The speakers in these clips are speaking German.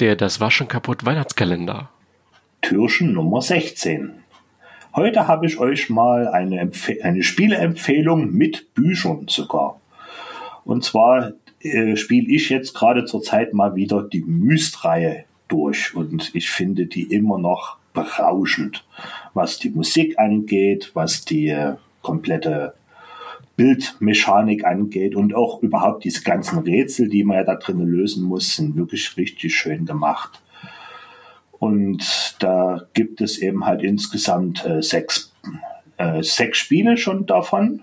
Der Das Waschen kaputt Weihnachtskalender. Türchen Nummer 16. Heute habe ich euch mal eine, Empf eine Spieleempfehlung mit Büchern sogar. Und zwar äh, spiele ich jetzt gerade zur Zeit mal wieder die Myst-Reihe durch und ich finde die immer noch berauschend, was die Musik angeht, was die äh, komplette Bildmechanik angeht und auch überhaupt diese ganzen Rätsel, die man ja da drinnen lösen muss, sind wirklich richtig schön gemacht. Und da gibt es eben halt insgesamt äh, sechs, äh, sechs Spiele schon davon,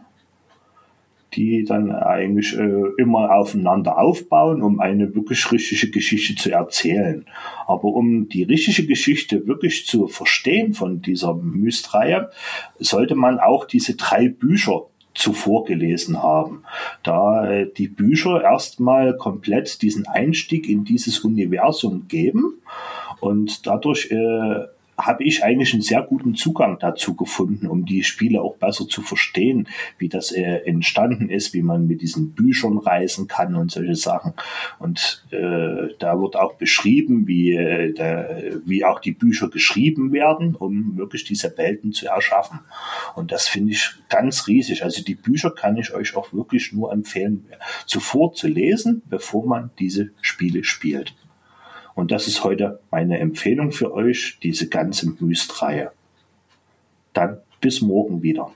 die dann eigentlich äh, immer aufeinander aufbauen, um eine wirklich richtige Geschichte zu erzählen. Aber um die richtige Geschichte wirklich zu verstehen von dieser Mysterie, sollte man auch diese drei Bücher zuvor gelesen haben, da äh, die Bücher erstmal komplett diesen Einstieg in dieses Universum geben und dadurch äh, habe ich eigentlich einen sehr guten Zugang dazu gefunden, um die Spiele auch besser zu verstehen, wie das äh, entstanden ist, wie man mit diesen Büchern reisen kann und solche Sachen. Und äh, da wird auch beschrieben, wie, äh, der, wie auch die Bücher geschrieben werden, um wirklich diese Welten zu erschaffen. Und das finde ich ganz riesig. Also die Bücher kann ich euch auch wirklich nur empfehlen, zuvor zu lesen, bevor man diese Spiele spielt. Und das ist heute meine Empfehlung für euch, diese ganze Myst-Reihe. Dann bis morgen wieder.